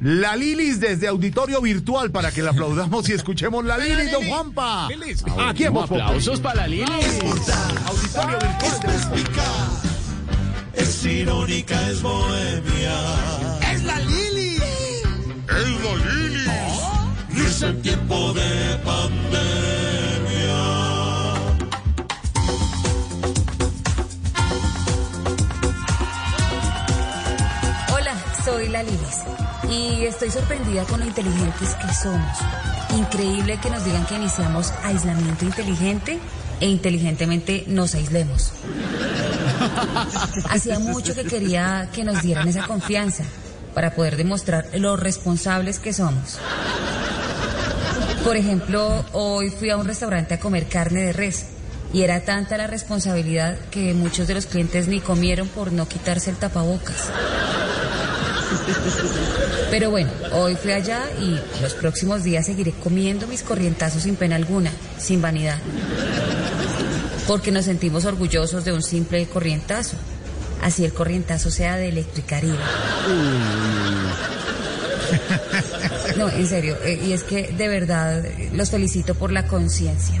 La Lilis desde auditorio virtual para que la aplaudamos y escuchemos la Lilis, don Juanpa. Aquí en Voz Populi. Aplausos para Lili. Auditorio virtual. Es irónica, es bohemia. Es la Lili. Es la Lili. Y es en tiempo de pandemia. Soy la Lilis y estoy sorprendida con lo inteligentes que somos. Increíble que nos digan que iniciamos aislamiento inteligente e inteligentemente nos aislemos. Hacía mucho que quería que nos dieran esa confianza para poder demostrar lo responsables que somos. Por ejemplo, hoy fui a un restaurante a comer carne de res y era tanta la responsabilidad que muchos de los clientes ni comieron por no quitarse el tapabocas. Pero bueno, hoy fui allá y los próximos días seguiré comiendo mis corrientazos sin pena alguna, sin vanidad. Porque nos sentimos orgullosos de un simple corrientazo. Así el corrientazo sea de Electricaribe. No, en serio, eh, y es que de verdad eh, los felicito por la conciencia.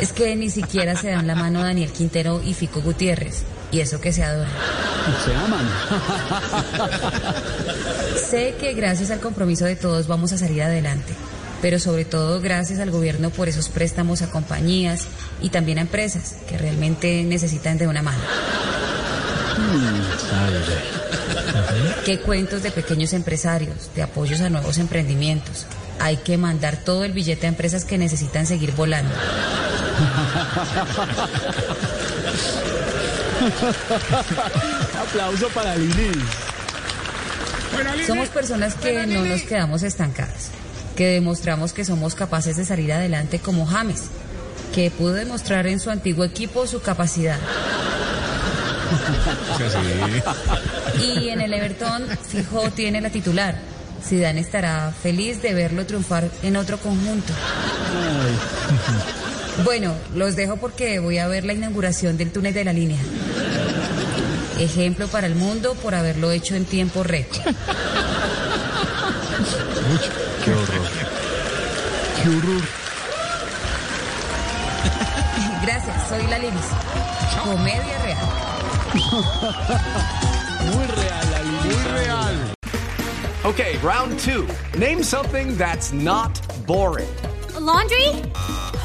Es que ni siquiera se dan la mano Daniel Quintero y Fico Gutiérrez, y eso que se adoran. Se aman. Sé que gracias al compromiso de todos vamos a salir adelante, pero sobre todo gracias al gobierno por esos préstamos a compañías y también a empresas que realmente necesitan de una mano. Qué cuentos de pequeños empresarios, de apoyos a nuevos emprendimientos. Hay que mandar todo el billete a empresas que necesitan seguir volando. Aplauso para Lili. Somos personas que no nos quedamos estancadas, que demostramos que somos capaces de salir adelante como James, que pudo demostrar en su antiguo equipo su capacidad. Y en el Everton, fijo, tiene la titular. Zidane estará feliz de verlo triunfar en otro conjunto. Bueno, los dejo porque voy a ver la inauguración del túnel de la línea. Ejemplo para el mundo por haberlo hecho en tiempo récord. Qué horror. Qué horror. Gracias, soy la Lilis. Comedia real. Muy real, la Lili. Muy real. Okay, round two. Name something that's not boring. A laundry?